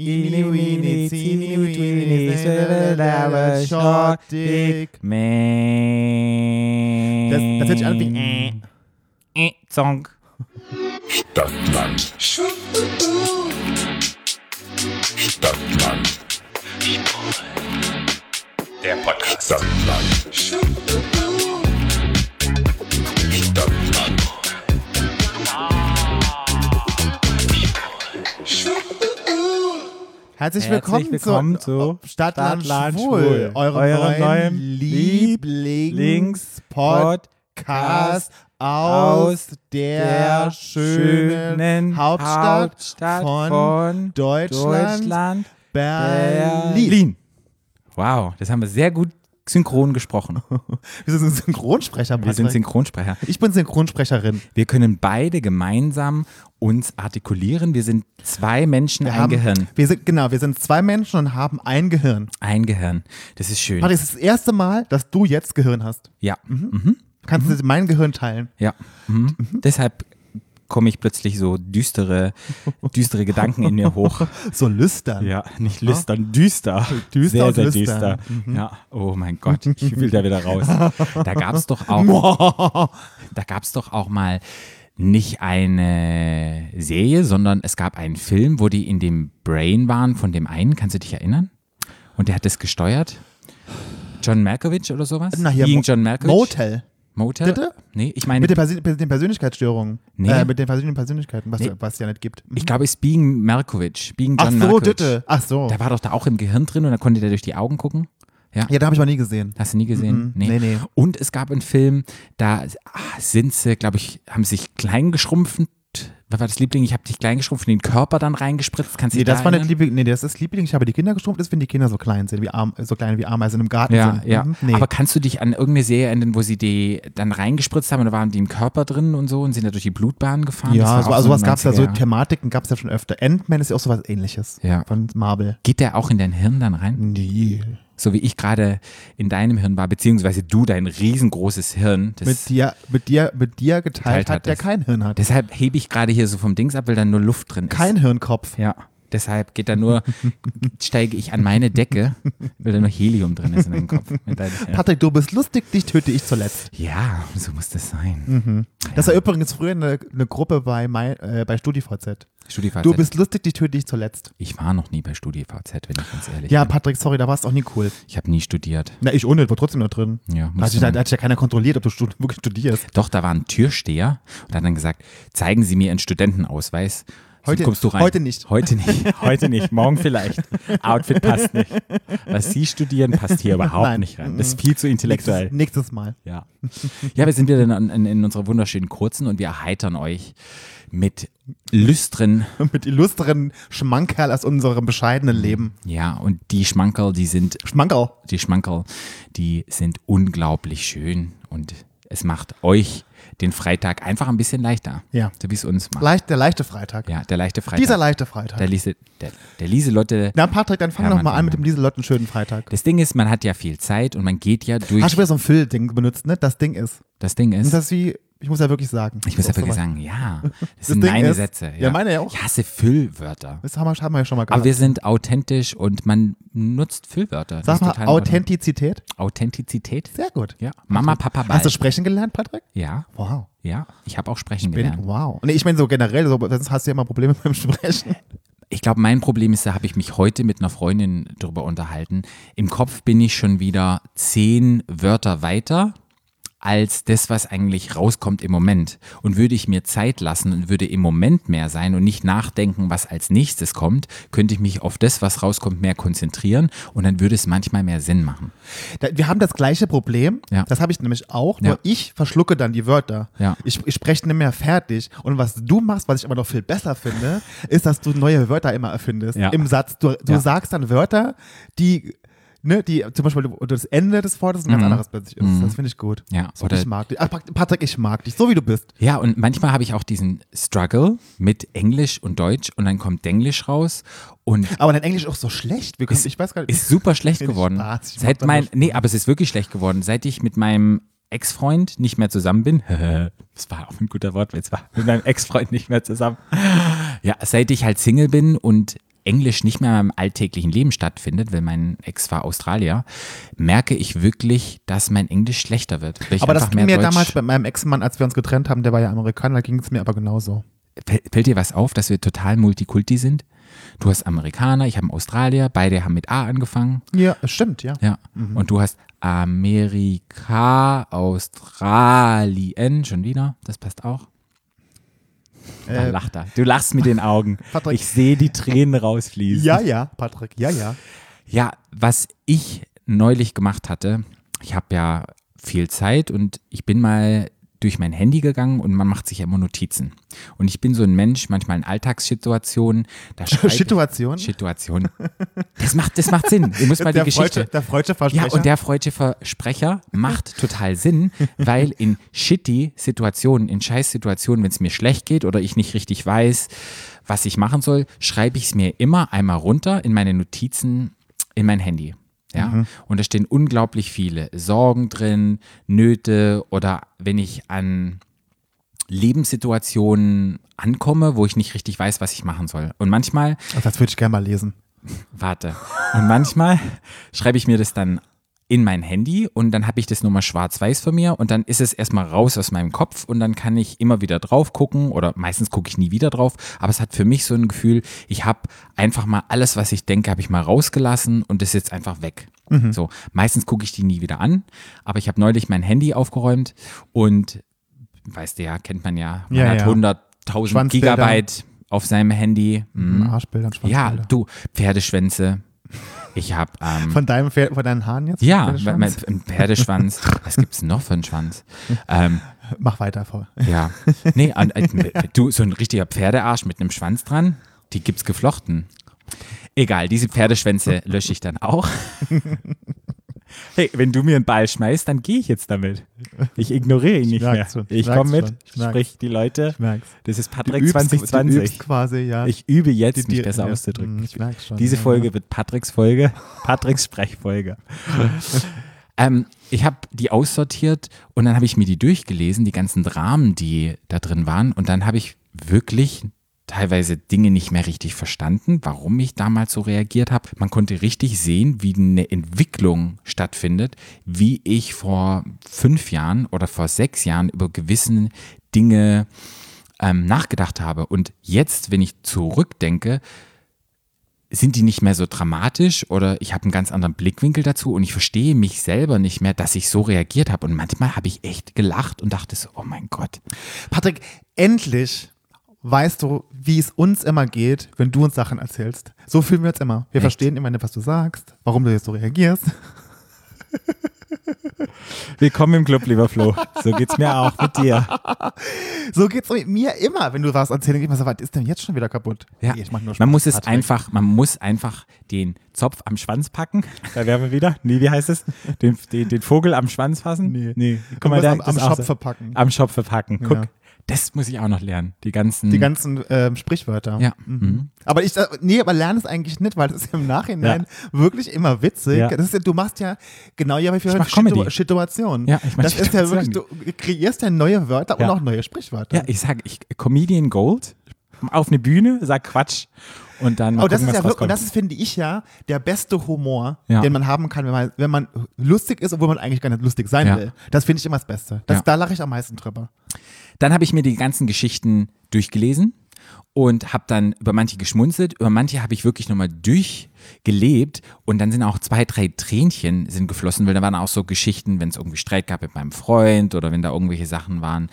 Eeny, weeny, teeny, weeny, little short dick. Man. Das, das hört sich an wie äh. äh, Song. Stadtland. Stadtland. Der Podcast. Stadtland. Stadtland. Herzlich Herzlich willkommen, willkommen zu, zu Stadtland, Stadtland Schwul, Schwul, eurem, eurem neuen neuen Lieblingspodcast aus der, schönen Hauptstadt, Hauptstadt von, von Deutschland, Deutschland, Berlin. Berlin. Wow, das haben wir sehr gut synchron gesprochen. Wir sind Synchronsprecher, Wir sind Patrick. Synchronsprecher. Ich bin Synchronsprecherin. Wir können beide gemeinsam uns artikulieren. Wir sind zwei Menschen, Wir ein haben, Gehirn. Wir sind, genau, wir sind zwei Menschen und haben ein Gehirn. Ein Gehirn. Das ist schön. Patrick, es ist das erste Mal, dass du jetzt Gehirn hast. Ja. Kannst du mein Gehirn teilen? Ja. Mhm. Deshalb komme ich plötzlich so düstere, düstere Gedanken in mir hoch. So lüstern. Ja, nicht lüstern, düster. Düster sehr, sehr düster. Ja, oh mein Gott, ich will da wieder raus. Da gab es doch auch, da gab es doch auch mal nicht eine Serie, sondern es gab einen Film, wo die in dem Brain waren von dem einen. Kannst du dich erinnern? Und der hat das gesteuert. John Malkovich oder sowas? Na hier, Being John Malkovich? Motel. Motel? Bitte? Nee, ich meine, Mit den, Persön den Persönlichkeitsstörungen. Nee. Äh, mit den verschiedenen Persönlichkeiten, was Nee. was es ja nicht gibt. ich glaube, es ist Being Malkovich. Being John Ach so, Malkovich. bitte. Ach so. Der war doch da auch im Gehirn drin und dann konnte der durch die Augen gucken. Ja. Ja, da habe ich mal nie gesehen. Hast du nie gesehen? Mhm. Nee, nee. Und es gab einen Film, da ah, sind sie, glaube ich, haben sich klein geschrumpft. Was war das Liebling? Ich habe dich klein geschrumpft in den Körper dann reingespritzt. Kannst du Nee, das da war nicht? Liebling. Nee, das ist Liebling. Ich habe die Kinder geschrumpft, ist, wenn die Kinder so klein sind, wie Arm, so klein wie Ameisen im Garten Ja, sind. ja. Mhm. Nee. Aber kannst du dich an irgendeine Serie erinnern, wo sie die dann reingespritzt haben und da waren die im Körper drin und so und sind da durch die Blutbahn gefahren? Ja, so, also was gab es da, so 90er Jahren. Thematiken gab es ja schon öfter. Ant-Man ist ja auch sowas ähnliches. Ja. Von Marvel. Geht der auch in dein Hirn dann rein? Nee. So wie ich gerade in deinem Hirn war, beziehungsweise du dein riesengroßes Hirn. Das Mit dir, mit dir, mit dir geteilt, Geteilt hat, der kein Hirn hat. Deshalb hebe ich gerade hier so vom Dings ab, weil da nur Luft drin ist. Kein Hirnkopf. Ja. Deshalb geht da nur, steige ich an meine Decke, weil da nur Helium drin ist in deinem Kopf. Ja. Patrick, du bist lustig, dich töte ich zuletzt. ja, so muss das sein. Das war übrigens früher eine, eine Gruppe bei, mein, äh, bei StudiVZ. StudiVZ. Du bist lustig, dich töte ich zuletzt. ich war noch nie bei StudiVZ, wenn ich ganz ehrlich Ja, bin. Patrick, sorry, da warst du auch nie cool. Ich habe nie studiert. Na, ich ohne, war trotzdem noch drin. Ja, Da hat, sich, da, hat sich ja keiner kontrolliert, ob du stud wirklich studierst. Doch, da war ein Türsteher und hat dann gesagt, zeigen Sie mir Ihren Studentenausweis. Heute- kommst du rein. heute nicht. Heute nicht. Heute nicht. Morgen vielleicht. Outfit passt nicht. Was Sie studieren, passt hier überhaupt Nein. nicht rein. Das ist viel zu intellektuell. Nächstes, nächstes Mal. Ja. Ja, wir sind wieder in, in, in unserer wunderschönen kurzen und wir erheitern euch mit lüstren, Mit illustren Schmankerl aus unserem bescheidenen Leben. ja, und die Schmankerl, die sind, Schmankerl. die Schmankerl, die sind unglaublich schön und es macht euch den Freitag einfach ein bisschen leichter. Ja. So wie es uns macht. Leicht, der leichte Freitag. Ja, der leichte Freitag. Dieser leichte Freitag. der, Liese, der, der Lieselotte. Na, Patrick, dann fang Ja, doch Mann, mal an mit dem Lieselotten schönen Freitag. Das Ding ist, man hat ja viel Zeit und man geht ja durch. Hast du wieder so ein Füll-Ding benutzt, ne? Das Ding ist. das Ding Und ist, das ist wie, ich muss ja wirklich sagen. ich muss ja Das wirklich so sagen, ja, das, sind Ding meine ist- Sätze. Ja, meine ja auch. Ich hasse Füllwörter. Das haben wir, haben wir ja schon mal Aber gehört. wir sind authentisch und man nutzt Füllwörter. Das Sag mal. Authentizität. Authentizität. Sehr gut. Ja. Mama, Papa, Ball. Hast du sprechen gelernt, Patrick? ja, Wow. ja. Ich habe auch sprechen Bin, gelernt. wow. Nee, ich meine so generell, so, sonst hast du ja immer Probleme beim Sprechen. Ich glaube, mein Problem ist, da habe ich mich heute mit einer Freundin drüber unterhalten. Im Kopf bin ich schon wieder zehn Wörter weiter als das, was eigentlich rauskommt im Moment. Und würde ich mir Zeit lassen und würde im Moment mehr sein und nicht nachdenken, was als nächstes kommt, könnte ich mich auf das, was rauskommt, mehr konzentrieren und dann würde es manchmal mehr Sinn machen. Wir haben das gleiche Problem. Ja. Das habe ich nämlich auch. Nur Ja. ich verschlucke dann die Wörter. Ja. Ich, ich spreche nicht mehr fertig. Und was du machst, was ich aber noch viel besser finde, ist, dass du neue Wörter immer erfindest. Ja. Im Satz. Du, du sagst dann Wörter, die, ne, die zum Beispiel das Ende des Wortes ein ganz anderes plötzlich ist. Das finde ich gut. Mhm. Ja, So, oder- ich mag dich. Ach, Patrick, ich mag dich, so wie du bist. Ja, und manchmal habe ich auch diesen Struggle mit Englisch und Deutsch und dann kommt Denglisch raus und Aber dein Englisch ist auch so schlecht. Können, Ist- ich weiß gar nicht. ist super schlecht geworden. Spaß. Seit mein, nee, aber es ist wirklich schlecht geworden. Seit ich mit meinem Ex-Freund nicht mehr zusammen bin, das war auch ein guter Wortwitz, war mit meinem Ex-Freund nicht mehr zusammen. Ja, seit ich halt Single bin und Englisch nicht mehr in meinem alltäglichen Leben stattfindet, weil mein Ex war Australier, merke ich wirklich, dass mein Englisch schlechter wird. Aber das ging mir Deutsch- damals bei meinem Ex-Mann, als wir uns getrennt haben, der war ja Amerikaner, ging es mir aber genauso. Fällt dir was auf, dass wir total Multikulti sind? Du hast Amerikaner, ich habe Australier, beide haben mit A angefangen. Ja, stimmt, ja. Ja. Und du hast Amerika, Australien, schon wieder. Das passt auch. Da Äh, lacht er. Du lachst mit den Augen. Patrick. Ich sehe die Tränen rausfließen. ja, ja, Patrick, ja, ja. Ja, was ich neulich gemacht hatte, ich habe ja viel Zeit und ich bin mal durch mein Handy gegangen und man macht sich ja immer Notizen. Und ich bin so ein Mensch, manchmal in Alltagssituationen, da Situation? Situation. Das macht, das macht Sinn. Ihr müsst mal die der Geschichte. Freudsche, der freudsche Versprecher. Ja, und der freudsche Versprecher macht total Sinn, weil in shitty Situationen, in Scheiß-Situationen, wenn es mir schlecht geht oder ich nicht richtig weiß, was ich machen soll, schreibe ich es mir immer einmal runter in meine Notizen in mein Handy. Ja, und da stehen unglaublich viele Sorgen drin, Nöte oder wenn ich an Lebenssituationen ankomme, wo ich nicht richtig weiß, was ich machen soll. Und manchmal Ach, das würde ich gerne mal lesen. Warte. Und manchmal schreibe ich mir das dann in mein Handy und dann habe ich das nochmal schwarz-weiß von mir und dann ist es erstmal raus aus meinem Kopf und dann kann ich immer wieder drauf gucken oder meistens gucke ich nie wieder drauf, aber es hat für mich so ein Gefühl, ich habe einfach mal alles, was ich denke, habe ich mal rausgelassen und ist jetzt einfach weg. So, meistens gucke ich die nie wieder an, aber ich habe neulich mein Handy aufgeräumt und weißt du ja, kennt man ja, man Ja, hat ja. 100.000 Schwanzbilder. Gigabyte auf seinem Handy. Mhm. Arschbilder und Ja, du, Pferdeschwänze. Ich habe, ähm, Von deinem Pferd, von deinen Haaren jetzt? ja, mein, ein Pferdeschwanz. Was gibt's noch für einen Schwanz? Ähm, Mach weiter vor. ja, nee, an, äh, du, so ein richtiger Pferdearsch mit einem Schwanz dran, die gibt's geflochten. Egal, diese Pferdeschwänze lösche ich dann auch. Hey, wenn du mir einen Ball schmeißt, dann gehe ich jetzt damit. Ich ignoriere ihn nicht mehr. schon, ich komme mit, sprich die Leute. Das ist Patrick übst- Du 2020. übst quasi, ja. Ich übe jetzt, Die- die- mich besser ja, auszudrücken. ich merk's schon, Diese ja, Folge wird Patricks Folge, Patricks Sprechfolge. ähm, ich habe die aussortiert und dann habe ich mir die durchgelesen, die ganzen Dramen, die da drin waren. Und dann habe ich wirklich teilweise Dinge nicht mehr richtig verstanden, warum ich damals so reagiert habe. Man konnte richtig sehen, wie eine Entwicklung stattfindet, wie ich vor fünf Jahren oder vor sechs Jahren über gewissen Dinge ähm, nachgedacht habe. Und jetzt, wenn ich zurückdenke, sind die nicht mehr so dramatisch oder ich habe einen ganz anderen Blickwinkel dazu und ich verstehe mich selber nicht mehr, dass ich so reagiert habe. Und manchmal habe ich echt gelacht und dachte so, oh mein Gott. Patrick, endlich weißt du, wie es uns immer geht, wenn du uns Sachen erzählst. So fühlen wir uns immer. Wir Echt? verstehen immer nicht, was du sagst, warum du jetzt so reagierst. Willkommen im Club, lieber Flo. So geht's mir auch mit dir. So geht's mit mir immer, wenn du was erzählst. Ich so, was ist denn jetzt schon wieder kaputt? Ja, Nee, ich mach nur man muss es Patrick. einfach, man muss einfach den Zopf am Schwanz packen. Da wären wir wieder. Nee, wie heißt es? Den, den, den Vogel am Schwanz fassen? Nee. nee. Du musst da- am, am so. verpacken. Am Shop verpacken. Guck, Ja. Das muss ich auch noch lernen. Die ganzen. Die ganzen ähm, Sprichwörter. ja. Mhm. Aber ich, äh, nee, aber lerne es eigentlich nicht, weil das ist im Nachhinein wirklich immer witzig. Ja. Das ist ja, du machst ja genau ja wie für mach Comedy. Situ Situationen. Ja, ich mach Das ist ja wirklich, du kreierst ja neue Wörter Ja. und auch neue Sprichwörter. Ja, ich sage, ich, Comedian Gold, auf eine Bühne, sag Quatsch und dann Aber das gucken, ist ja wirklich, und das ist, finde ich ja, der beste Humor, Ja. den man haben kann, wenn man, wenn man lustig ist, obwohl man eigentlich gar nicht lustig sein Ja. will. Das finde ich immer das Beste. Das, Ja. Da lache ich am meisten drüber. Dann habe ich mir die ganzen Geschichten durchgelesen und habe dann über manche geschmunzelt, über manche habe ich wirklich nochmal durchgelebt und dann sind auch zwei, drei Tränchen sind geflossen, weil da waren auch so Geschichten, wenn es irgendwie Streit gab mit meinem Freund oder wenn da irgendwelche Sachen waren,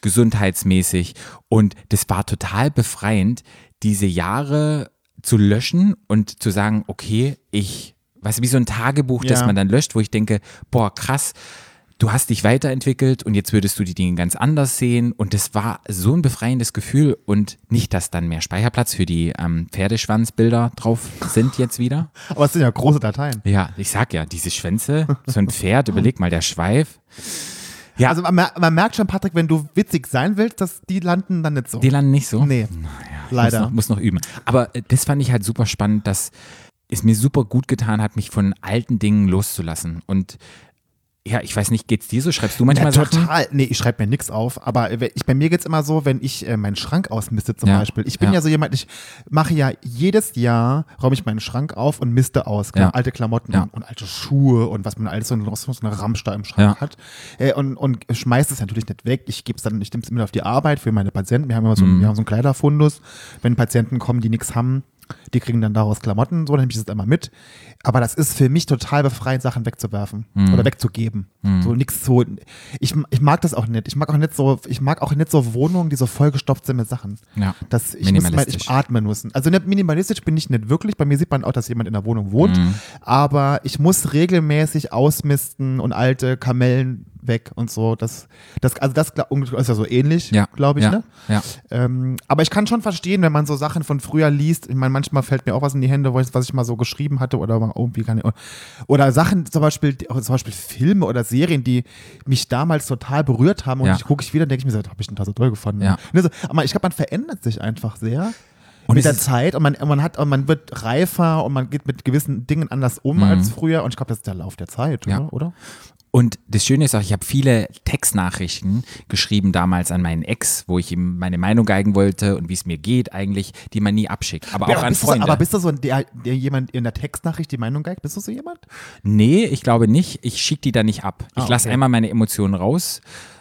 gesundheitsmäßig und das war total befreiend, diese Jahre zu löschen und zu sagen, okay, ich, du, wie so ein Tagebuch, das Ja. man dann löscht, wo ich denke, boah, krass, du hast dich weiterentwickelt und jetzt würdest du die Dinge ganz anders sehen. Und das war so ein befreiendes Gefühl und nicht, dass dann mehr Speicherplatz für die ähm, Pferdeschwanzbilder drauf sind jetzt wieder. Aber es sind ja große Dateien. Ja, ich sag ja, diese Schwänze, so ein Pferd, überleg mal, der Schweif. Ja, Also man, man merkt schon, Patrick, wenn du witzig sein willst, dass die landen dann nicht so. die landen nicht so. nee, Muss leider. noch, muss noch üben. Aber äh, das fand ich halt super spannend, dass es mir super gut getan hat, mich von alten Dingen loszulassen. Und ja, ich weiß nicht, geht's dir so? Schreibst du manchmal Ja, Sachen? total. Nee, ich schreibe mir nichts auf. Aber ich, bei mir geht's immer so, wenn ich äh, meinen Schrank ausmiste zum Ja. Beispiel. Ich bin Ja. ja. so jemand, ich mache ja jedes Jahr, räume ich meinen Schrank auf und miste aus. Ja. Alte Klamotten und alte Schuhe und was man alles so, so eine Ramsch da im Schrank hat. Äh, und, und schmeiß es natürlich nicht weg. Ich gebe es dann, ich nehme es immer auf die Arbeit für meine Patienten. Wir haben immer so, Mhm. wir haben so einen Kleiderfundus. Wenn Patienten kommen, die nichts haben, die kriegen dann daraus Klamotten, so, dann nehme ich das einmal mit. Aber das ist für mich total befreiend, Sachen wegzuwerfen Mhm. oder wegzugeben. So nichts so. Ich, ich mag das auch nicht. Ich mag auch nicht so, ich mag auch nicht so Wohnungen, die so vollgestopft sind mit Sachen. Ja. Das, ich, muss mal, ich atmen müssen. Also nicht minimalistisch bin ich nicht wirklich. Bei mir sieht man auch, dass jemand in der Wohnung wohnt. Mhm. Aber ich muss regelmäßig ausmisten und alte Kamellen weg und so. Das, das, also das ist ja so ähnlich, Ja. glaube ich. ja. Ne? Ja. Ähm, aber ich kann schon verstehen, wenn man so Sachen von früher liest. Ich meine, manchmal fällt mir auch was in die Hände, wo ich, was ich mal so geschrieben hatte oder irgendwie kann. Oder Sachen, zum Beispiel, zum Beispiel Filme oder Serien, die mich damals total berührt haben. Und Ja. ich gucke ich wieder und denke ich mir, so, habe ich denn da so toll gefunden? Ja. So, aber ich glaube, man verändert sich einfach sehr. Und mit der Zeit und man, man hat und man wird reifer und man geht mit gewissen Dingen anders um als früher und ich glaube, das ist der Lauf der Zeit, Mhm. Ja. oder? Und das Schöne ist auch, ich habe viele Textnachrichten geschrieben damals an meinen Ex, wo ich ihm meine Meinung geigen wollte und wie es mir geht eigentlich, die man nie abschickt. Aber Ja, auch an bist du so, Freunde. aber bist du so der, der jemand in der Textnachricht die Meinung geigt? Bist du so jemand? Nee, ich glaube nicht. Ich schicke die da nicht ab. Ich Ah, lasse okay. einmal meine Emotionen raus,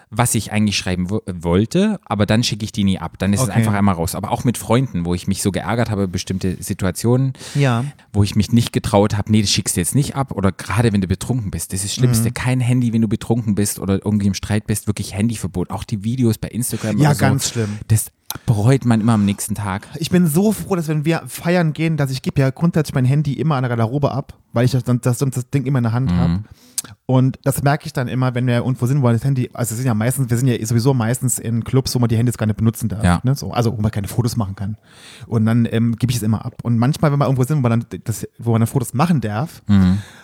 was ich eigentlich schreiben wo wollte, aber dann schicke ich die nie ab. Dann ist es Okay. einfach einmal raus. Aber auch mit Freunden, wo ich mich so geärgert habe, bestimmte Situationen, Ja. wo ich mich nicht getraut habe, nee, das schickst du jetzt nicht ab. Oder gerade wenn du betrunken bist. Das ist das Mhm. Schlimmste. Kein Handy, wenn du betrunken bist oder irgendwie im Streit bist. Wirklich Handyverbot. Auch die Videos bei Instagram Ja, so. ganz schlimm. Das bereut man immer am nächsten Tag. Ich bin so froh, dass wenn wir feiern gehen, dass ich gebe ja grundsätzlich mein Handy immer an der Garderobe ab, weil ich das, das, das Ding immer in der Hand habe. Und das merke ich dann immer, wenn wir irgendwo sind, wo das Handy, also wir sind ja meistens, wir sind ja sowieso meistens in Clubs, wo man die Handys gar nicht benutzen darf. Ja. Ne? So, also wo man keine Fotos machen kann. Und dann ähm, gebe ich es immer ab. Und manchmal, wenn wir irgendwo sind, wo man dann, das, wo man dann Fotos machen darf,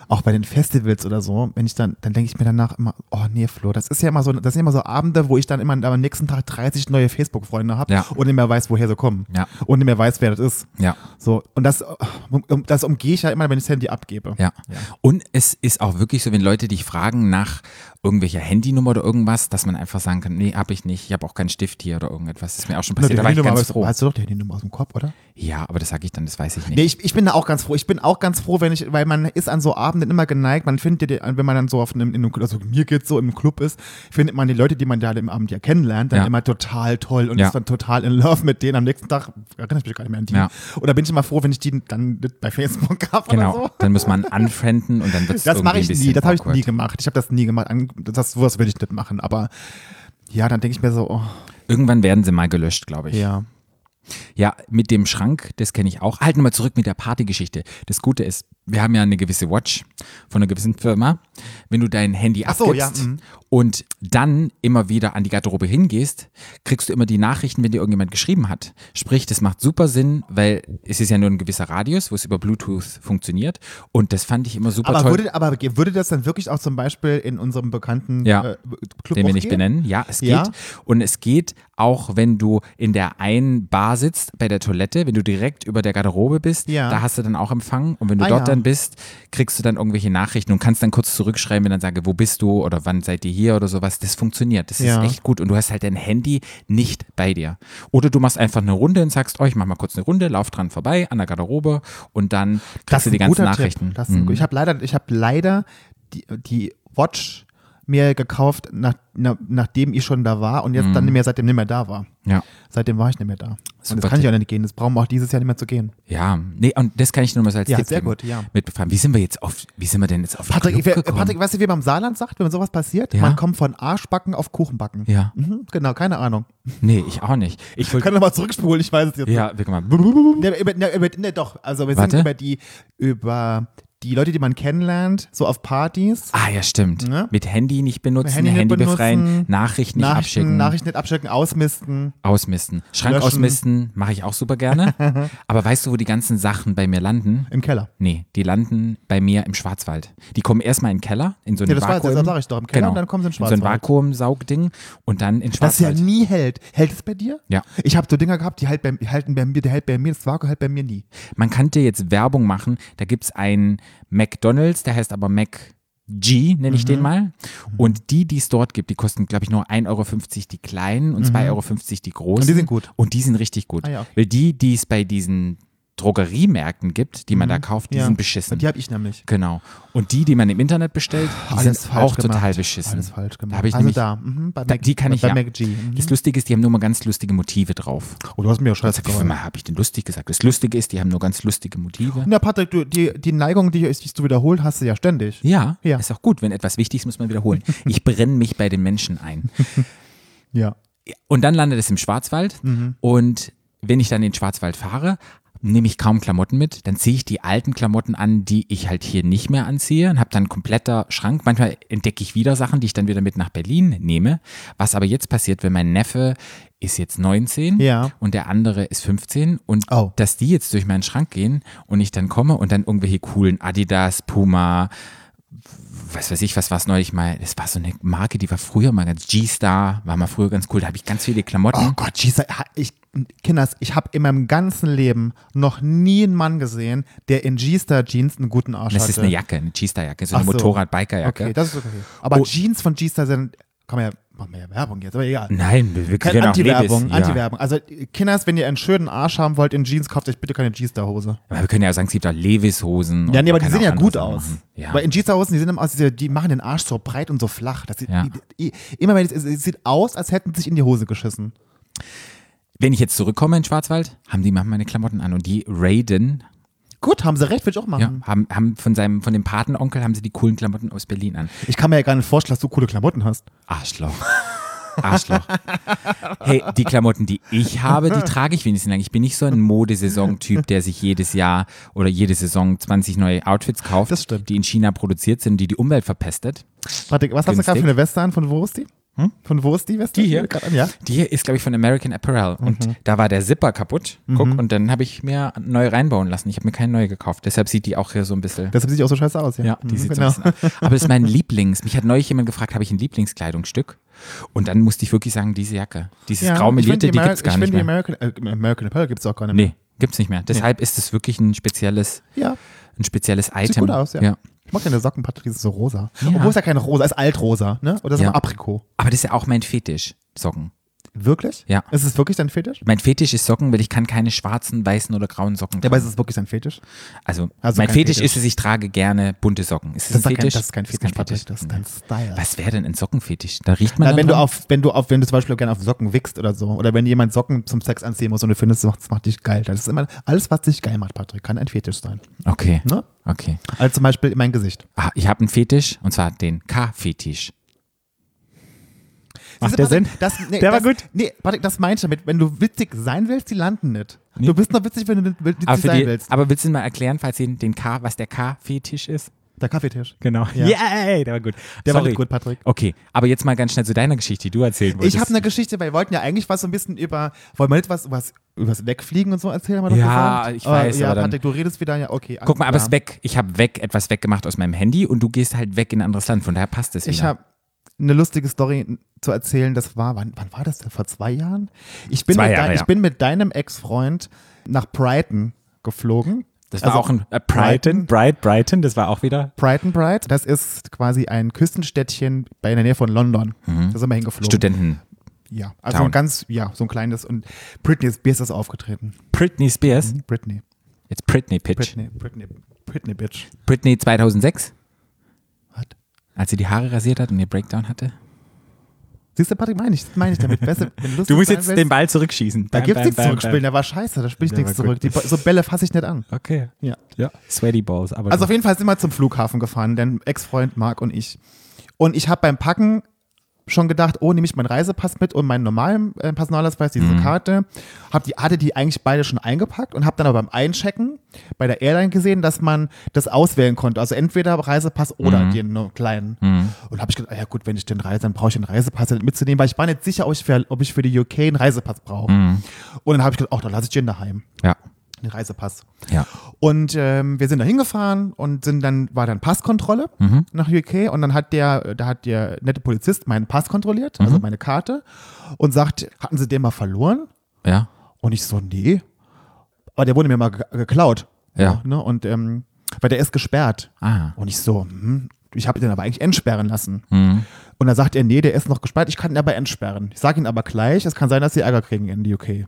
auch bei den Festivals oder so, wenn ich dann, dann denke ich mir danach immer, oh nee, Flo, das ist ja immer so, das sind immer so Abende, wo ich dann immer am nächsten Tag 30 neue Facebook-Freunde habe Ja. Und nicht mehr weiß, woher sie kommen. Ja. Und nicht mehr weiß, wer das ist. Ja. So, und das, das umgehe ich ja immer, wenn ich das Handy abgebe. Ja. Und es ist auch wirklich so, wenn Leute dich fragen nach irgendwelcher Handynummer oder irgendwas, dass man einfach sagen kann, nee, hab ich nicht, ich habe auch keinen Stift hier oder irgendetwas. Das ist mir auch schon passiert. die Da war ich ganz froh. hast du doch die Handynummer aus dem Kopf, oder? Ja, aber das sage ich dann, das weiß ich nicht. Nee, ich, ich bin da auch ganz froh. Ich bin auch ganz froh, wenn ich, weil man ist an so Abenden immer geneigt, man findet, die- wenn man dann so auf einem, in einem, also mir geht's so im Club ist, findet man die Leute, die man da im Abend ja kennenlernt, dann Ja. immer total toll und Ja. ist dann total in love mit denen. Am nächsten Tag erinnere ich mich gar nicht mehr an die. Ja. Oder bin ich immer froh, wenn ich die dann bei Facebook habe genau. oder so. Dann muss man unfrienden und dann wird es Das irgendwie mache ich nie, das habe ich nie gemacht. Ich habe das nie gemacht. An- Das, sowas will ich nicht machen. Aber ja, dann denke ich mir so, oh, Irgendwann werden sie mal gelöscht, glaube ich. ja. Ja, mit dem Schrank, das kenne ich auch. Halten wir mal zurück mit der Partygeschichte. Das Gute ist, wir haben ja eine gewisse Watch von einer gewissen Firma. Wenn du dein Handy Ach so, abgibst ja, mhm. und dann immer wieder an die Garderobe hingehst, kriegst du immer die Nachrichten, wenn dir irgendjemand geschrieben hat. Sprich, das macht super Sinn, weil es ist ja nur ein gewisser Radius, wo es über Bluetooth funktioniert. Und das fand ich immer super Aber toll. würde, aber würde das dann wirklich auch zum Beispiel in unserem bekannten Ja. äh, Club den wir nicht gehen? benennen. Ja, es geht. Ja. Und es geht auch, wenn du in der einen Bar sitzt, bei der Toilette, wenn du direkt über der Garderobe bist, Ja. da hast du dann auch Empfang. Und wenn du Ah, dort. Dann bist, kriegst du dann irgendwelche Nachrichten und kannst dann kurz zurückschreiben, wenn dann sage, wo bist du oder wann seid ihr hier oder sowas. Das funktioniert. Das Ja. ist echt gut. Und du hast halt dein Handy nicht bei dir. Oder du machst einfach eine Runde und sagst, oh, ich mach mal kurz eine Runde, lauf dran vorbei an der Garderobe und dann kriegst du die ganzen Nachrichten. Mhm. Ich habe leider, ich habe leider die, die Watch mir gekauft, nach, na, nachdem ich schon da war und jetzt dann nicht mehr, seitdem nicht mehr da war. Ja. Seitdem war ich nicht mehr da. Und Super das kann ich auch nicht gehen. Das brauchen wir auch dieses Jahr nicht mehr zu gehen. Ja, nee, und das kann ich nur mal als Ja, Tipp sehr geben. gut, ja. Mitbefahren. Wie sind wir jetzt auf, wie sind wir denn jetzt auf Patrick, Club gekommen? Patrick, weißt du, wie man im Saarland sagt, wenn sowas passiert? Ja. Man kommt von Arschbacken auf Kuchenbacken. Ja. Mhm, genau, keine Ahnung. Nee, ich auch nicht. Ich. Kann nochmal zurückspulen, ich weiß es jetzt Ja, wir mal. nicht. Ne, über, ne, über, ne, doch, also wir Warte. sind über die, über die Leute, die man kennenlernt, so auf Partys. Ah, ja, stimmt. Ne? Mit Handy nicht benutzen, Handy Handy, nicht befreien, benutzen, Nachrichten nicht Nachrichten, abschicken, Nachrichten nicht abschicken, ausmisten. ausmisten. Schrank löschen. ausmisten mache ich auch super gerne. Aber weißt du, wo die ganzen Sachen bei mir landen? Im Keller. Nee, die landen bei mir im Schwarzwald. Die kommen erstmal in den Keller, in so ein Ja, das Vakuum. deshalb sag ich doch, im Keller genau. und dann kommen sie in So ein Schwarzwald. Vakuumsaugding und dann in Das ja Schwarzwald. nie hält. Hält es bei dir? Ja. Ich habe so Dinger gehabt, die halt bei, halten bei mir, der hält bei mir, das Vakuum hält bei mir nie. Man könnte jetzt Werbung machen. Da gibt es einen McDonalds, der heißt aber Mac G, nenne ich den Mhm. mal. Und die, die es dort gibt, die kosten, glaube ich, nur 1,50 Euro die kleinen und 2,50 Euro die großen. Mhm. Und die sind gut. Und die sind richtig gut. Ah, ja, okay. Weil die, die es bei diesen Drogeriemärkten gibt, die man da kauft, die Mhm. Ja. sind beschissen. Die habe ich nämlich. Genau. Und die, die man im Internet bestellt, die Alles sind auch gemacht. total beschissen. Alles falsch gemacht. Da habe ich also nämlich, da, mhm, bei da, Mac, die kann ich bei ja. MacG. Mhm. Das Lustige ist, die haben nur mal ganz lustige Motive drauf. Oh, du hast mir auch scheiße viel Mal habe ich denn lustig gesagt? Das Lustige ist, die haben nur ganz lustige Motive. Na, Patrick, du, die, die Neigung, die dich zu wiederholen, hast du ja ständig. Ja, Ja. ist auch gut. Wenn etwas wichtig ist, muss man wiederholen. Ich brenne mich bei den Menschen ein. Ja. Und dann landet es im Schwarzwald. Und wenn ich dann in den Schwarzwald fahre, nehme ich kaum Klamotten mit. Dann ziehe ich die alten Klamotten an, die ich halt hier nicht mehr anziehe und habe dann einen kompletter Schrank. Manchmal entdecke ich wieder Sachen, die ich dann wieder mit nach Berlin nehme. Was aber jetzt passiert, wenn mein Neffe ist jetzt 19 Ja. und der andere ist 15 und Oh. dass die jetzt durch meinen Schrank gehen und ich dann komme und dann irgendwelche coolen Adidas, Puma, was weiß ich, was war es neulich mal, das war so eine Marke, die war früher mal ganz G-Star, war mal früher ganz cool, da habe ich ganz viele Klamotten. Oh Gott, Jesus, ich, Kinders, ich habe in meinem ganzen Leben noch nie einen Mann gesehen, der in G-Star Jeans einen guten Arsch das hatte. ist eine Jacke, eine G-Star-Jacke, so eine so. Motorrad-Biker-Jacke. Okay, das ist okay. Aber Oh. Jeans von G-Star sind, man ja, machen wir ja Werbung jetzt, aber egal. Nein, wir Keine können auch Anti-Werbung, ja. Anti-Werbung. Also, Kinders, wenn ihr einen schönen Arsch haben wollt in Jeans, kauft euch bitte keine G-Star-Hose. Aber wir können ja sagen, es gibt auch Levis-Hosen. Ja, nee, aber die sehen ja gut aus. Ja. Weil in Jeans-Hosen, die immer aus, die machen den Arsch so breit und so flach. Das sieht, Ja. immer wenn es, es sieht aus, als hätten sie sich in die Hose geschissen. Wenn ich jetzt zurückkomme in Schwarzwald, haben die machen meine Klamotten an und die Raiden Gut, haben sie recht, würde ich auch ja, machen. haben, haben von seinem von dem Patenonkel haben sie die coolen Klamotten aus Berlin an. Ich kann mir ja gar nicht vorstellen, dass du coole Klamotten hast. Arschloch. Arschloch. Hey, die Klamotten, die ich habe, die trage ich wenigstens lang. Ich bin nicht so ein Modesaison-Typ, der sich jedes Jahr oder jede Saison 20 neue Outfits kauft, die in China produziert sind, die die Umwelt verpestet. Warte, was hast du gerade Günstig. für eine Weste an? Von wo ist die? Von wo ist die Weste? Die hier? An, Ja. Die hier ist, glaube ich, von American Apparel. Und Mhm. da war der Zipper kaputt. Guck, und dann habe ich mir neu reinbauen lassen. Ich habe mir keine neue gekauft. Deshalb sieht die auch hier so ein bisschen. Deshalb sieht die auch so scheiße aus. Ja, Ja, die Mhm, sieht genau. so ein bisschen aus. Aber das ist mein Lieblings. Mich hat neulich jemand gefragt, habe ich ein Lieblingskleidungsstück? Und dann musste ich wirklich sagen, diese Jacke. Dieses Ja, graumelierte, ich find die Ameri- gibt's gar ich nicht find mehr. die American, äh, American Apparel gibt es auch gar nicht mehr. Nee, gibt's nicht mehr. Deshalb ist es wirklich ein spezielles, Ja, ein spezielles Item. sieht gut aus, ja. ja. Ich mag deine Socken, Patrick, die sind so rosa. Ja. Obwohl es ja kein rosa, ist altrosa, ne? Oder so Ja. ein Aprikot. Aber das ist ja auch mein Fetisch, Socken. Wirklich? Ja. Ist es wirklich dein Fetisch? Mein Fetisch ist Socken, weil ich kann keine schwarzen, weißen oder grauen Socken Ja, aber tragen. ist es wirklich dein Fetisch? Also, Also mein kein Fetisch, Fetisch. ist es, ich trage gerne bunte Socken. Ist das, Das ist, ein kein, Fetisch? das ist kein Fetisch, das ist dein Style. Was wäre denn ein Sockenfetisch? Da riecht man Na, wenn du dran? auf, wenn du auf, wenn du zum Beispiel gerne auf Socken wickst oder so, oder wenn jemand Socken zum Sex anziehen muss und du findest, das macht, das macht dich geil. Das ist immer, alles, was dich geil macht, Patrick, kann ein Fetisch sein. Okay, Ne? okay. Also zum Beispiel in mein Gesicht. Ah, ich habe einen Fetisch, und zwar den K-Fetisch. Du, der Sinn? Das, nee, Der war das, gut. Nee, Patrick, das meine ich damit. Wenn du witzig sein willst, die landen nicht. Du bist nur witzig, wenn du nicht witzig Aber, sein die, willst. aber willst du mal erklären, falls ihr den K, was der K-Fetisch ist? Der Kaffeetisch. Genau. Ja. Yay, der war gut. Der war Sorry. nicht gut, Patrick. Okay, aber jetzt mal ganz schnell zu deiner Geschichte, die du erzählen wolltest. Ich habe eine Geschichte, weil wir wollten ja eigentlich was so ein bisschen über, wollen wir nicht was übers, übers Wegfliegen und so erzählen? Haben wir Ja, gesagt? ich weiß, Ja, aber dann- Patrick, du redest wieder, ja, okay. Guck mal, aber es ja. ist weg. Ich habe weg etwas weggemacht aus meinem Handy und du gehst halt weg in ein anderes Land. Von daher passt es. Ich habe eine lustige Story zu erzählen. Das war, wann, wann war das denn? Vor zwei Jahren? Ich bin, Zwei mit, Jahre, ja. ich bin mit deinem Ex-Freund nach Brighton geflogen. das war also auch ein äh, Brighton. Brighton, Bright, Brighton, das war auch wieder. Brighton Bright, das ist quasi ein Küstenstädtchen bei in der Nähe von London. Da sind wir hingeflogen. Studenten. Ja, also Town. ein ganz, ja, so ein kleines. Und Britney Spears ist aufgetreten. Britney Spears. Britney. Jetzt Britney Pitch. Britney, Britney, Britney Bitch. Britney 2006, Was? Als sie die Haare rasiert hat und ihr Breakdown hatte. Siehst du, Patrick, meine ich, das meine ich damit. Lustig Du musst jetzt willst, den Ball zurückschießen. Da gibt's bam, nichts zurückspielen, bam. der war scheiße, da spiele ich nichts zurück. Die, so Bälle fasse ich nicht an. Okay. Ja. Ja. Sweaty Balls, aber. Also auf jeden Fall sind wir zum Flughafen gefahren, dein Ex-Freund Marc und ich. Und ich habe beim Packen schon gedacht, oh, nehme ich meinen Reisepass mit und meinen normalen äh, Personalausweis, diese Mhm. Karte. Hab die, hatte die eigentlich beide schon eingepackt und habe dann aber beim Einchecken bei der Airline gesehen, dass man das auswählen konnte. Also entweder Reisepass oder Mhm. den nur kleinen. Und habe ich gedacht, ah ja gut, wenn ich den Reise, dann brauche ich den Reisepass halt mitzunehmen, weil ich war nicht sicher, ob ich für, ob ich für die UK einen Reisepass brauche. Mhm. Und dann habe ich gedacht, ach, dann lasse ich den daheim, Ja. Den Reisepass. Ja. Und ähm, wir sind da hingefahren und sind dann, war dann Passkontrolle Mhm. nach UK und dann hat der, da hat der nette Polizist meinen Pass kontrolliert, also Mhm. meine Karte, und sagt, hatten Sie den mal verloren? Ja. Und ich so, nee. Aber der wurde mir mal ge geklaut. Ja. Ne? Und ähm, weil der ist gesperrt. Ah. Und ich so, hm, ich habe den aber eigentlich entsperren lassen. Mhm. Und dann sagt er, nee, der ist noch gesperrt, ich kann ihn aber entsperren. Ich sage ihn aber gleich, es kann sein, dass sie Ärger kriegen in die UK.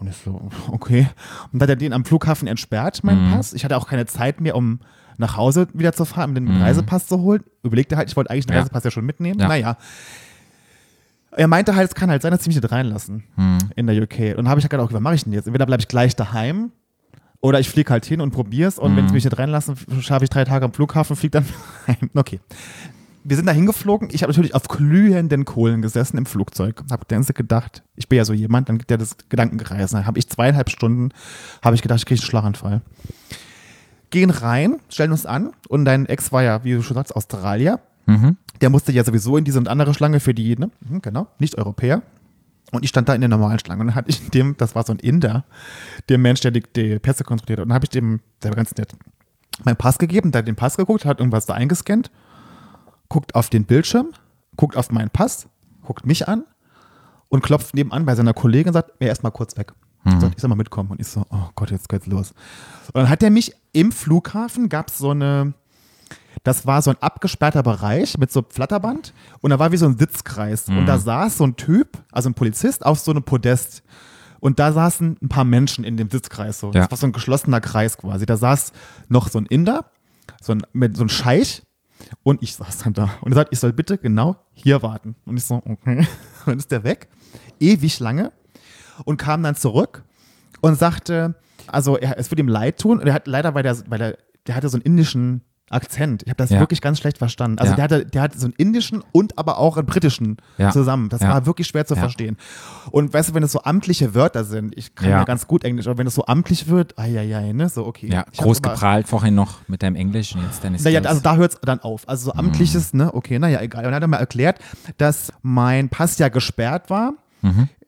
Und ich so, okay. Und dann hat er den am Flughafen entsperrt, meinen Mhm. Pass. Ich hatte auch keine Zeit mehr, um nach Hause wieder zu fahren, um den Reisepass zu holen. Überlegte halt, ich wollte eigentlich den Mhm. Ja. Reisepass ja schon mitnehmen. Ja. Naja. Er meinte halt, es kann halt sein, dass sie mich nicht reinlassen Mhm. in der UK. Und dann habe ich halt gedacht, okay, was mache ich denn jetzt? Entweder bleibe ich gleich daheim oder ich fliege halt hin und probier's und wenn sie mich nicht reinlassen, schaffe ich drei Tage am Flughafen fliege dann heim. Okay. Wir sind da hingeflogen. Ich habe natürlich auf glühenden Kohlen gesessen im Flugzeug. Habe Zeit gedacht, ich bin ja so jemand, dann geht ja das Gedankengereisen. Dann habe ich zweieinhalb Stunden, habe ich gedacht, ich kriege einen Schlaganfall. Gehen rein, stellen uns an und dein Ex war ja, wie du schon sagst, Australier. Mhm. Der musste ja sowieso in diese und andere Schlange für die, ne? Mhm, genau, nicht Europäer. Und ich stand da in der normalen Schlange und dann hatte ich dem, das war so ein Inder, dem Mensch, der die, die Pässe kontrolliert hat. Und dann habe ich dem, der war ganz nett, meinen Pass gegeben, der hat den Pass geguckt, hat irgendwas da eingescannt, guckt auf den Bildschirm, guckt auf meinen Pass, guckt mich an und klopft nebenan bei seiner Kollegin und sagt, mir erstmal kurz weg. Sagt, ich soll mal mitkommen. Und ich so, oh Gott, jetzt geht's los. Und dann hat er mich im Flughafen, gab es so eine, das war so ein abgesperrter Bereich mit so Flatterband und da war wie so ein Sitzkreis. Und da saß so ein Typ, also ein Polizist, auf so einem Podest. Und da saßen ein paar Menschen in dem Sitzkreis. So. Ja. Das war so ein geschlossener Kreis quasi. Da saß noch so ein Inder, so ein, mit, so ein Scheich und ich saß dann da. Und er sagt, ich soll bitte genau hier warten. Und ich so, okay. Und dann ist der weg. Ewig lange. Und kam dann zurück und sagte, also er, es würde ihm leid tun. Und er hat leider bei der, bei der, der hatte so einen indischen Akzent. Ich habe das Ja. wirklich ganz schlecht verstanden. Also Ja. der hatte, der hatte so einen indischen und aber auch einen britischen Ja. zusammen. Das war wirklich schwer zu verstehen. Und weißt du, wenn es so amtliche Wörter sind, ich kann ja, ganz gut Englisch, aber wenn es so amtlich wird, ai, ne, so okay. Ja, Ich groß geprahlt vorhin noch mit deinem Englisch und jetzt deine naja, also da hört es dann auf. Also so amtliches, ne, okay, naja, egal. Und dann hat er mir erklärt, dass mein Pass ja gesperrt war.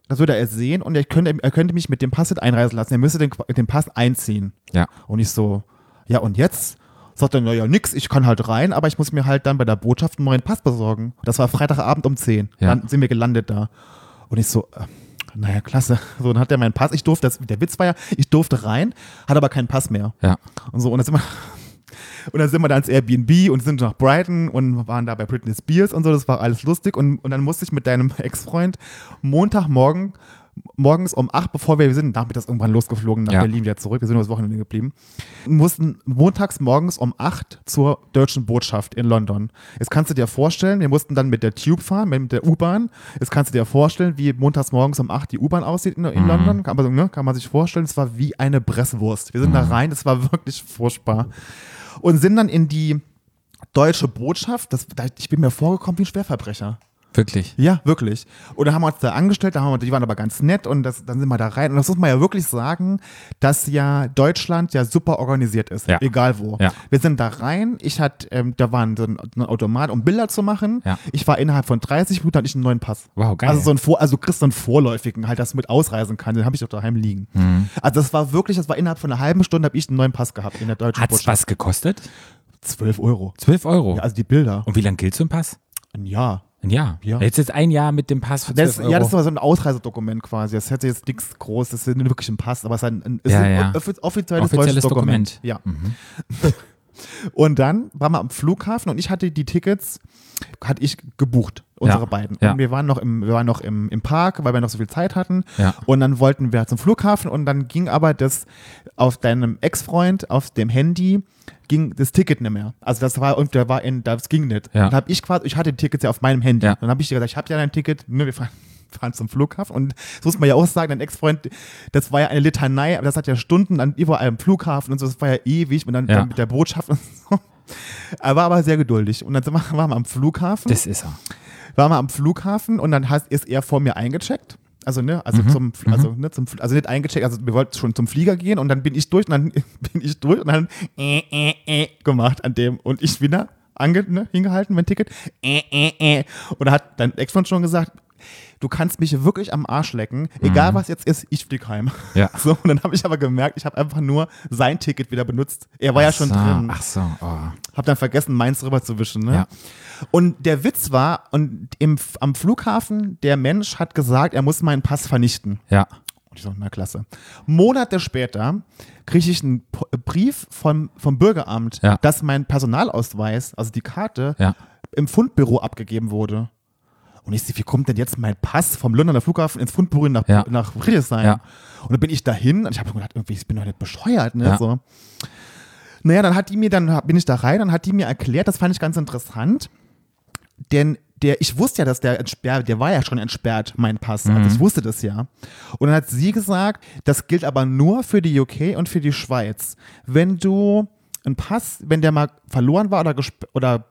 Das würde er sehen und er könnte, er könnte mich mit dem Pass nicht einreisen lassen. Er müsste den, den Pass einziehen. ja. Und ich so, ja, und jetzt? Sagt er, naja, nix, ich kann halt rein, aber ich muss mir halt dann bei der Botschaft einen neuen Pass besorgen. Das war Freitagabend um 10. Ja. Dann sind wir gelandet da. Und ich so, äh, naja, klasse. So, dann hat er meinen Pass. Ich durfte, das, der Witz war ja, ich durfte rein, hatte aber keinen Pass mehr. Ja. Und so, und dann sind wir, und dann sind wir da ins Airbnb und sind nach Brighton und waren da bei Britney Spears und so, das war alles lustig. Und, und dann musste ich mit deinem Ex-Freund Montagmorgen, morgens um 8, bevor wir, wir sind nachmittags irgendwann losgeflogen nach Ja. Berlin wieder zurück, wir sind nur das Wochenende geblieben, mussten montags morgens um 8 zur deutschen Botschaft in London. Jetzt kannst du dir vorstellen, wir mussten dann mit der Tube fahren, mit der U-Bahn. Jetzt kannst du dir vorstellen, wie montags morgens um 8 die U-Bahn aussieht in, in London. Kann man, ne, kann man sich vorstellen, es war wie eine Presswurst. Wir sind da rein, es war wirklich furchtbar. Und sind dann in die deutsche Botschaft, das, da- ich bin mir vorgekommen wie ein Schwerverbrecher. Wirklich. Ja, wirklich. Und dann haben wir uns da angestellt, da haben wir, die waren aber ganz nett und das, dann sind wir da rein. Und das muss man ja wirklich sagen, dass ja Deutschland ja super organisiert ist, Ja. egal wo. Ja. Wir sind da rein, ich hatte, ähm, da war ein, so ein, Automat, um Bilder zu machen. Ja. Ich war innerhalb von 30 Minuten, hatte ich einen neuen Pass. Wow, geil. Also so ein Vor, also du kriegst so einen vorläufigen, halt, dass du mit ausreisen kannst, den habe ich doch daheim liegen. Mhm. Also das war wirklich, das war innerhalb von einer halben Stunde, habe ich einen neuen Pass gehabt in der deutschen Hat's Botschaft. was gekostet? 12 Euro. 12 Euro. Ja, also die Bilder. und wie lange gilt so ein Pass? Ein Jahr. Ein Jahr. Ja. Jetzt jetzt ein Jahr mit dem Pass für 12 Das, Euro. ja, das war so ein Ausreisedokument quasi. Das hätte jetzt nichts Großes, das ist nicht wirklich ein Pass, aber es ist ein, ein, es Ja, ist ein ja. offi- offizielles, Offizielles Dokument. Dokument. Mhm. Ja. Und dann waren wir am Flughafen und ich hatte die Tickets, hatte ich gebucht, unsere Ja, beiden. ja. Und wir waren noch, im, wir waren noch im, im Park, weil wir noch so viel Zeit hatten. Ja. Und dann wollten wir zum Flughafen und dann ging aber das auf deinem Ex-Freund, auf dem Handy, ging das Ticket nicht mehr. Also das war, und der war in, das ging nicht. Ja. Und habe ich quasi, ich hatte die Tickets ja auf meinem Handy. Ja. Dann habe ich dir gesagt, ich habe ja ein Ticket, ne, wir fahren, fahren zum Flughafen und das muss man ja auch sagen, dein Ex-Freund, das war ja eine Litanei, aber das hat ja Stunden an überall am Flughafen und so, das war ja ewig und dann, Ja. dann mit der Botschaft und so. Er war aber sehr geduldig und dann waren wir am Flughafen das ist er. waren wir am Flughafen und dann ist er vor mir eingecheckt. Also, ne, Mhm. also zum, also, ne, zum, also nicht eingecheckt, also wir wollten schon zum Flieger gehen und dann bin ich durch und dann bin ich durch und dann äh, äh, äh, gemacht an dem und ich wieder ange, ne, hingehalten, mein Ticket, äh, äh, äh. Und da hat dein Ex-Freund schon gesagt, du kannst mich wirklich am Arsch lecken, egal was jetzt ist, ich flieg heim. Mhm. Ja. So, und dann habe ich aber gemerkt, ich habe einfach nur sein Ticket wieder benutzt. Er war ja schon so, drin. Ach so, oh. Hab dann vergessen, meins rüber zu wischen. Ne? Ja. Und der Witz war, und im, am Flughafen, der Mensch hat gesagt, er muss meinen Pass vernichten. Ja. Und ich so, na klasse. Monate später kriege ich einen Po- Brief vom, vom Bürgeramt, Ja. dass mein Personalausweis, also die Karte, Ja. im Fundbüro abgegeben wurde. Und ich sehe, wie kommt denn jetzt mein Pass vom Londoner Flughafen ins Fundbüro nach, Ja. nach Friedrichshain? Ja. Und dann bin ich dahin und ich habe gedacht, irgendwie, ich bin doch nicht bescheuert, ne? Ja. So. Naja, dann hat die mir, dann bin ich da rein, dann hat die mir erklärt, das fand ich ganz interessant, denn der, ich wusste ja, dass der entsperrt, der war ja schon entsperrt, mein Pass. Also ich wusste das ja. Und dann hat sie gesagt, das gilt aber nur für die UK und für die Schweiz. Wenn du einen Pass, wenn der mal verloren war oder, oder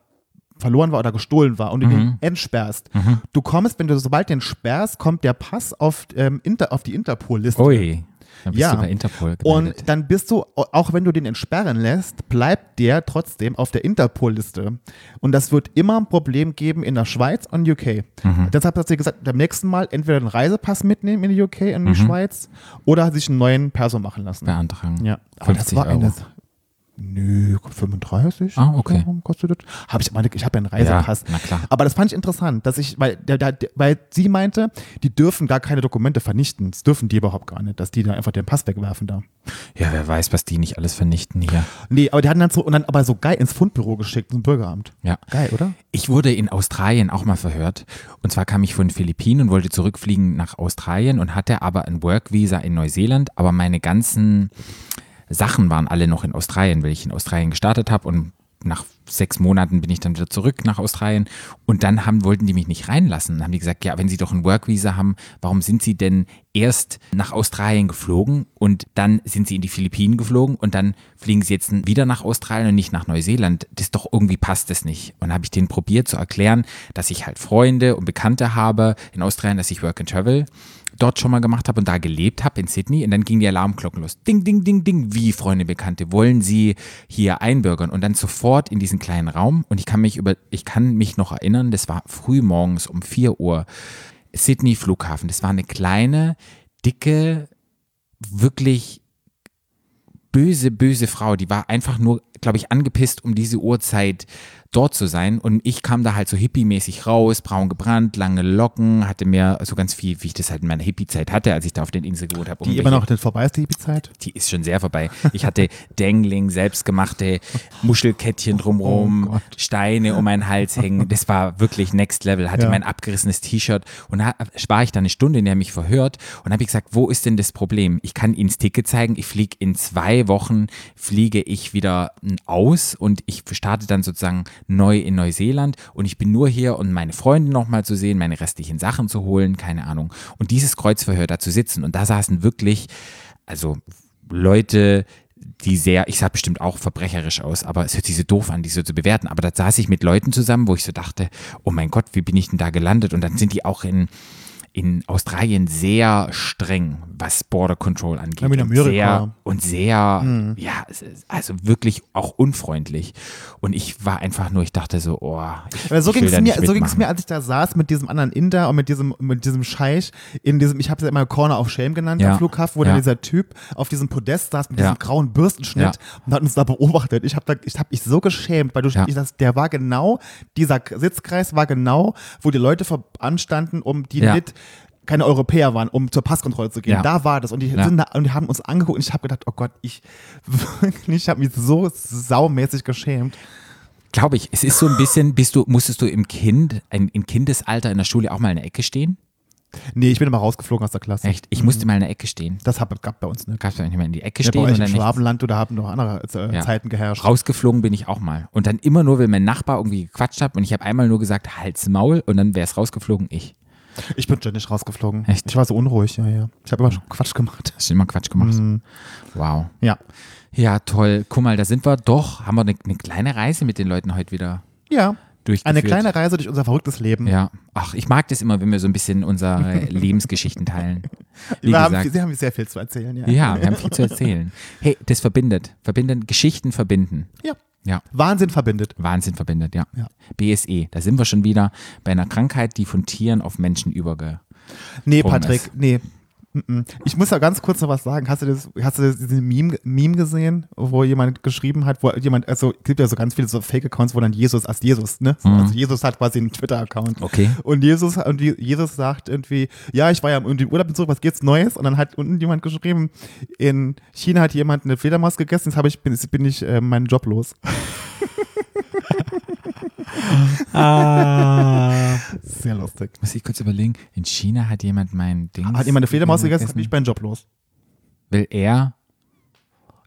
verloren war oder gestohlen war und du den entsperrst, du kommst, wenn du sobald den sperrst, kommt der Pass auf, ähm, Inter, auf die Interpol-Liste. Ui, dann bist Ja. du bei Interpol gemeldet. Und dann bist du, auch wenn du den entsperren lässt, bleibt der trotzdem auf der Interpol-Liste. Und das wird immer ein Problem geben in der Schweiz und UK. Mhm. Deshalb hat sie gesagt, beim nächsten Mal entweder einen Reisepass mitnehmen in die UK, in Mhm. die Schweiz, oder sich einen neuen Perso machen lassen. beantragen. Ja, aber das 50 war Euro. eine. Nö, 35. Ah, okay. Warum kostet das? Hab ich, meine, ich habe ja einen Reisepass. Ja, na klar. Aber das fand ich interessant, dass ich, weil, der, der, weil sie meinte, die dürfen gar keine Dokumente vernichten. Das dürfen die überhaupt gar nicht, dass die da einfach den Pass wegwerfen da. Ja, wer weiß, was die nicht alles vernichten hier. Nee, aber die hatten dann so, und dann aber so geil ins Fundbüro geschickt, ins Bürgeramt. Ja. Geil, oder? Ich wurde in Australien auch mal verhört. Und zwar kam ich von den Philippinen und wollte zurückfliegen nach Australien und hatte aber ein Work-Visa in Neuseeland. Aber meine ganzen Sachen waren alle noch in Australien, weil ich in Australien gestartet habe und nach sechs Monaten bin ich dann wieder zurück nach Australien und dann haben, wollten die mich nicht reinlassen. Dann haben die gesagt, ja, wenn sie doch ein Work-Visa haben, warum sind sie denn erst nach Australien geflogen und dann sind sie in die Philippinen geflogen und dann fliegen sie jetzt wieder nach Australien und nicht nach Neuseeland? Das doch irgendwie passt das nicht. Und habe ich denen probiert zu erklären, dass ich halt Freunde und Bekannte habe in Australien, dass ich Work and Travel dort schon mal gemacht habe und da gelebt habe in Sydney und dann ging die Alarmglocken los. Ding, ding, ding, ding. Wie, Freunde, Bekannte, wollen Sie hier einbürgern? Und dann sofort in diesen kleinen Raum und ich kann mich über, ich kann mich noch erinnern, das war früh morgens um 4 Uhr. Sydney Flughafen. Das war eine kleine, dicke, wirklich böse, böse Frau. Die war einfach nur, glaube ich, angepisst, um diese Uhrzeit dort zu sein. Und ich kam da halt so hippie-mäßig raus, braun gebrannt, lange Locken, hatte mir so ganz viel, wie ich das halt in meiner Hippie-Zeit hatte, als ich da auf den Inseln gewohnt habe. Die immer noch nicht vorbei ist, die Hippie-Zeit. Die ist schon sehr vorbei. Ich hatte Dangling, selbstgemachte Muschelkettchen drumrum, Oh. Steine um meinen Hals hängen. Das war wirklich next level. Hatte Ja. mein abgerissenes T-Shirt und da war ich da eine Stunde, in der er mich verhört und habe ich gesagt, wo ist denn das Problem? Ich kann Ihnen das Ticket zeigen. Ich fliege in zwei Wochen, fliege ich wieder aus und ich starte dann sozusagen neu in Neuseeland und ich bin nur hier, um meine Freunde nochmal zu sehen, meine restlichen Sachen zu holen, keine Ahnung. Und dieses Kreuzverhör da zu sitzen und da saßen wirklich, also Leute, die sehr, ich sah bestimmt auch verbrecherisch aus, aber es hört sich so doof an, die so zu bewerten. Aber da saß ich mit Leuten zusammen, wo ich so dachte, oh mein Gott, wie bin ich denn da gelandet? Und dann sind die auch in, in Australien sehr streng, was Border Control angeht. Ja, und Amerika. sehr, und sehr, ja, es ist also wirklich auch unfreundlich. Und ich war einfach nur, ich dachte so, oh, ich, Aber so ging es mir, so ging's mir, als ich da saß mit diesem anderen Inder und mit diesem, mit diesem Scheich in diesem, ich habe es ja immer Corner of Shame genannt Ja. am Flughafen, wo Ja. dann dieser Typ auf diesem Podest saß mit Ja. diesem grauen Bürstenschnitt Ja. und hat uns da beobachtet. Ich habe da, ich habe mich so geschämt, weil du, Ja. ich, das, der war genau, dieser Sitzkreis war genau, wo die Leute anstanden, um die Ja. Keine Europäer waren, um zur Passkontrolle zu gehen. Ja. Da war das und die Ja. sind da und die haben uns angeguckt und ich habe gedacht, oh Gott, ich wirklich, ich habe mich so saumäßig geschämt. Glaube ich, es ist so ein bisschen, bist du, musstest du im Kind, ein, im Kindesalter in der Schule auch mal in der Ecke stehen? Nee, ich bin immer rausgeflogen aus der Klasse. Echt? Ich musste mal in der Ecke stehen. Das hab, gab bei uns nicht. Gab es nicht mal in die Ecke Ja, bei stehen euch und im. Schwabenland, da haben noch andere äh, Ja. Zeiten geherrscht. Rausgeflogen bin ich auch mal. Und dann immer nur, weil mein Nachbar irgendwie gequatscht hat und ich habe einmal nur gesagt, Hals, Maul und dann wäre es rausgeflogen, ich. Ich bin ständig rausgeflogen. Echt? Ich war so unruhig, ja, ja. Ich habe immer schon Quatsch gemacht. Hast du immer Quatsch gemacht? Mhm. Wow. Ja. Ja, toll. Guck mal, da sind wir doch, haben wir eine, eine kleine Reise mit den Leuten heute wieder Ja. Eine kleine Reise durch unser verrücktes Leben. Ja. Ach, ich mag das immer, wenn wir so ein bisschen unsere Lebensgeschichten teilen. Wie Wir haben, gesagt. Sie haben sehr viel zu erzählen, ja. Ja, wir haben viel zu erzählen. Hey, das verbindet. Verbinden, Geschichten verbinden. Ja. Ja. Wahnsinn verbindet. Wahnsinn verbindet, ja. Ja. BSE, da sind wir schon wieder bei einer Krankheit, die von Tieren auf Menschen überge. Nee, Patrick, ist. nee. Ich muss ja ganz kurz noch was sagen. Hast du das, hast du das diesen Meme, Meme gesehen, wo jemand geschrieben hat, wo jemand, also es gibt ja so ganz viele so Fake-Accounts, wo dann Jesus als Jesus, ne? So, Also Jesus hat quasi einen Twitter-Account. Okay. Und Jesus, und Jesus sagt irgendwie, ja, ich war ja im Urlaub zurück, was geht's Neues? Und dann hat unten jemand geschrieben, in China hat jemand eine Fledermaus gegessen, jetzt habe ich, bin, jetzt bin ich äh, meinen Job los. Ah. Muss ich kurz überlegen. In China hat jemand mein Ding. Hat jemand eine Fledermaus gegessen, jetzt bin ich meinen Job los. Will er?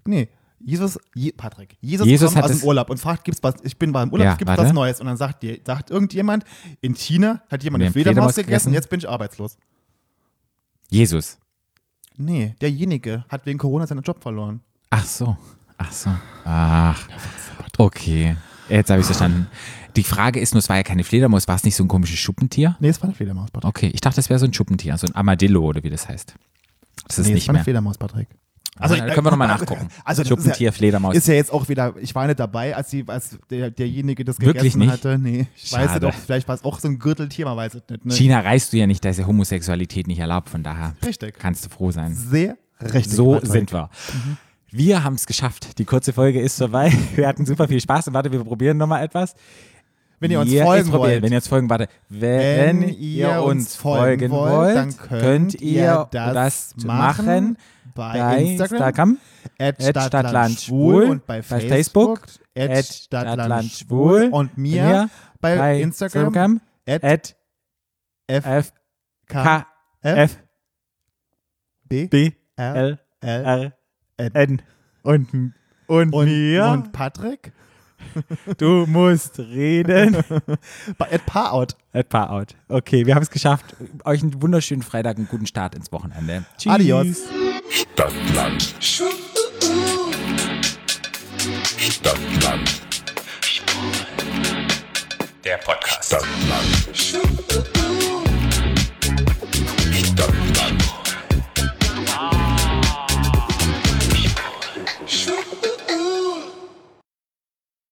Nee. Jesus, Je, Patrick, Jesus, Jesus kommt hat aus dem Urlaub und fragt, gibt's was, ich bin beim Urlaub, Ja, gibt's warte. was Neues? Und dann sagt, die, sagt irgendjemand, in China hat jemand eine Fledermaus, Fledermaus gegessen, gegessen. jetzt bin ich arbeitslos. Jesus. Nee, derjenige hat wegen Corona seinen Job verloren. Ach so. Ach so. Ach. Okay. Jetzt habe ich verstanden. Die Frage ist nur, es war ja keine Fledermaus, war es nicht so ein komisches Schuppentier? Nee, es war eine Fledermaus, Patrick. Okay, ich dachte, das wäre so ein Schuppentier, so ein Armadillo oder wie das heißt. Das ist nee, es nicht war eine mehr. Fledermaus, Patrick. Also, dann können wir nochmal nachgucken. Also, Schuppentier, ist ja, Fledermaus. Ist ja jetzt auch wieder, ich war nicht dabei, als, die, als der, derjenige das Wirklich gegessen nicht? hatte. Nee, ich weiß Schade. nicht, ob, vielleicht war es auch so ein Gürteltier, man weiß es nicht. Ne? China reist du ja nicht, da ist ja Homosexualität nicht erlaubt, von daher Richtig. kannst du froh sein. Sehr richtig. So Patrick. sind wir. Wir haben es geschafft. Die kurze Folge ist vorbei. Wir hatten super viel Spaß. Und warte, wir probieren nochmal etwas. Wenn ihr uns Ihr- folgen wollt. Wenn ihr uns folgen, warte. Wenn, ihr uns folgen wollt, dann könnt ihr das machen bei Instagram, Instagram, at at Stadtlandschwul und bei Facebook, at at Stadtlandschwul und mir bei Instagram, at at f K F b B L l. N und und, und, mir. und Patrick Du musst reden. At Paarout. At Paarout. Okay, wir haben es geschafft. Euch einen wunderschönen Freitag, einen guten Start ins Wochenende. Tschüss. Adios. Stadtland. Stadtland. Der Podcast. Stadtland. Stadtland.